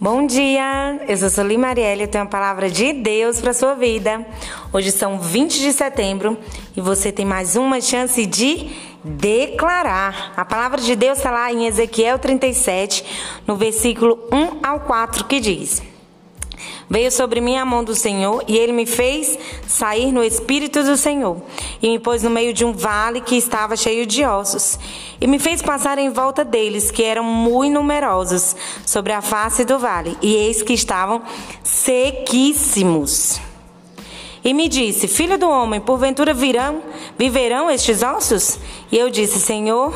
Bom dia, eu sou Soli Marielle e tenho uma palavra de Deus para sua vida. Hoje são 20 de setembro e você tem mais uma chance de declarar. A palavra de Deus está lá em Ezequiel 37, no versículo 1 ao 4, que diz: Veio sobre mim a mão do Senhor e ele me fez sair no espírito do Senhor e me pôs no meio de um vale que estava cheio de ossos e me fez passar em volta deles, que eram muito numerosos, sobre a face do vale, e eis que estavam sequíssimos. E me disse: Filho do homem, porventura virão, viverão estes ossos? E eu disse: Senhor,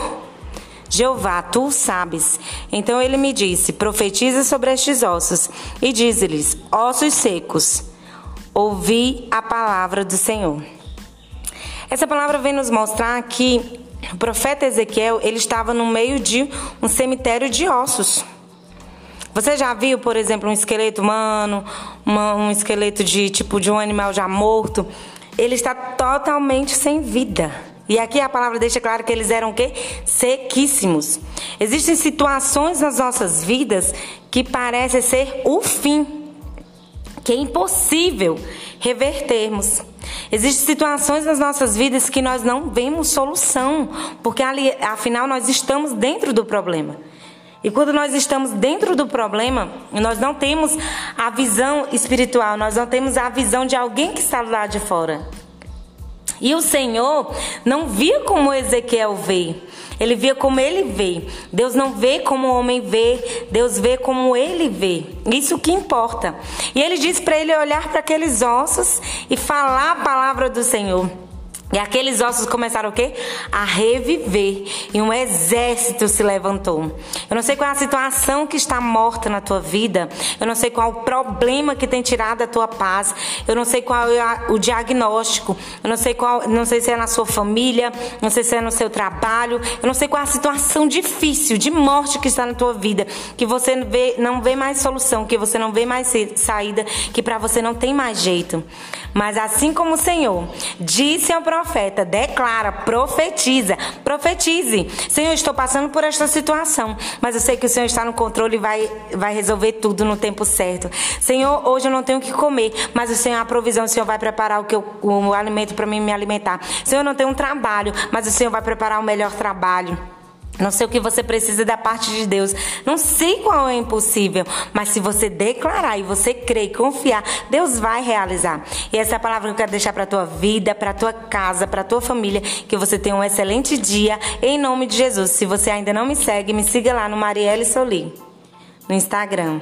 Jeová, tu sabes. Então ele me disse: Profetiza sobre estes ossos e dize-lhes: Ossos secos, ouvi a palavra do Senhor. Essa palavra vem nos mostrar que o profeta Ezequiel ele estava no meio de um cemitério de ossos. Você já viu, por exemplo, um esqueleto humano, uma, um esqueleto de tipo de um animal já morto? Ele está totalmente sem vida. E aqui a palavra deixa claro que eles eram o quê? Sequíssimos. Existem situações nas nossas vidas que parecem ser o fim, que é impossível revertermos. Existem situações nas nossas vidas que nós não vemos solução, porque ali, afinal nós estamos dentro do problema. E quando nós estamos dentro do problema, nós não temos a visão espiritual, nós não temos a visão de alguém que está lá de fora. E o Senhor não via como Ezequiel vê. Ele via como ele vê. Deus não vê como o homem vê, Deus vê como ele vê. Isso que importa. E ele disse para ele olhar para aqueles ossos e falar a palavra do Senhor. E aqueles ossos começaram o quê? A reviver. E um exército se levantou. Eu não sei qual é a situação que está morta na tua vida. Eu não sei qual é o problema que tem tirado a tua paz. Eu não sei qual é o diagnóstico. Eu não sei qual, não sei se é na sua família, não sei se é no seu trabalho. Eu não sei qual é a situação difícil de morte que está na tua vida, que você vê, não vê mais solução, que você não vê mais saída, que para você não tem mais jeito. Mas assim como o Senhor disse ao profeta profeta, declara, profetiza, profetize. Senhor, estou passando por esta situação, mas eu sei que o Senhor está no controle e vai, vai resolver tudo no tempo certo. Senhor, hoje eu não tenho o que comer, mas o Senhor, a provisão, o Senhor vai preparar o, que eu, o alimento para mim me alimentar. Senhor, eu não tenho um trabalho, mas o Senhor vai preparar o melhor trabalho. Não sei o que você precisa da parte de Deus. Não sei qual é impossível. Mas se você declarar e você crer e confiar, Deus vai realizar. E essa é a palavra que eu quero deixar para tua vida, para tua casa, para tua família. Que você tenha um excelente dia. Em nome de Jesus. Se você ainda não me segue, me siga lá no Marielle Soli. No Instagram.